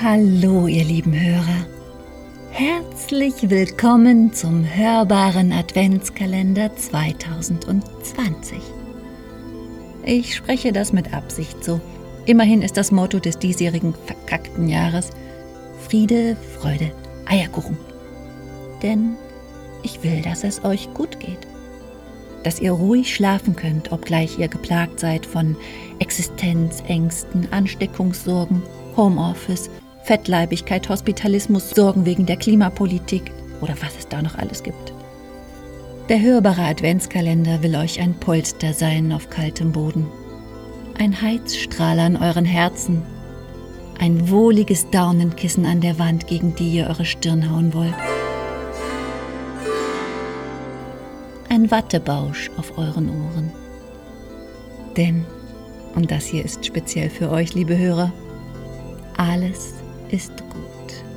Hallo, ihr lieben Hörer. Herzlich willkommen zum hörbaren Adventskalender 2020. Ich spreche das mit Absicht so. Immerhin ist das Motto des diesjährigen verkackten Jahres Friede, Freude, Eierkuchen. Denn ich will, dass es euch gut geht. Dass ihr ruhig schlafen könnt, obgleich ihr geplagt seid von Existenzängsten, Ansteckungssorgen, Homeoffice, Fettleibigkeit, Hospitalismus, Sorgen wegen der Klimapolitik oder was es da noch alles gibt. Der hörbare Adventskalender will euch ein Polster sein auf kaltem Boden, ein Heizstrahl an euren Herzen, ein wohliges Daunenkissen an der Wand, gegen die ihr eure Stirn hauen wollt. Ein Wattebausch auf euren Ohren. Denn, und das hier ist speziell für euch, liebe Hörer, alles ist gut.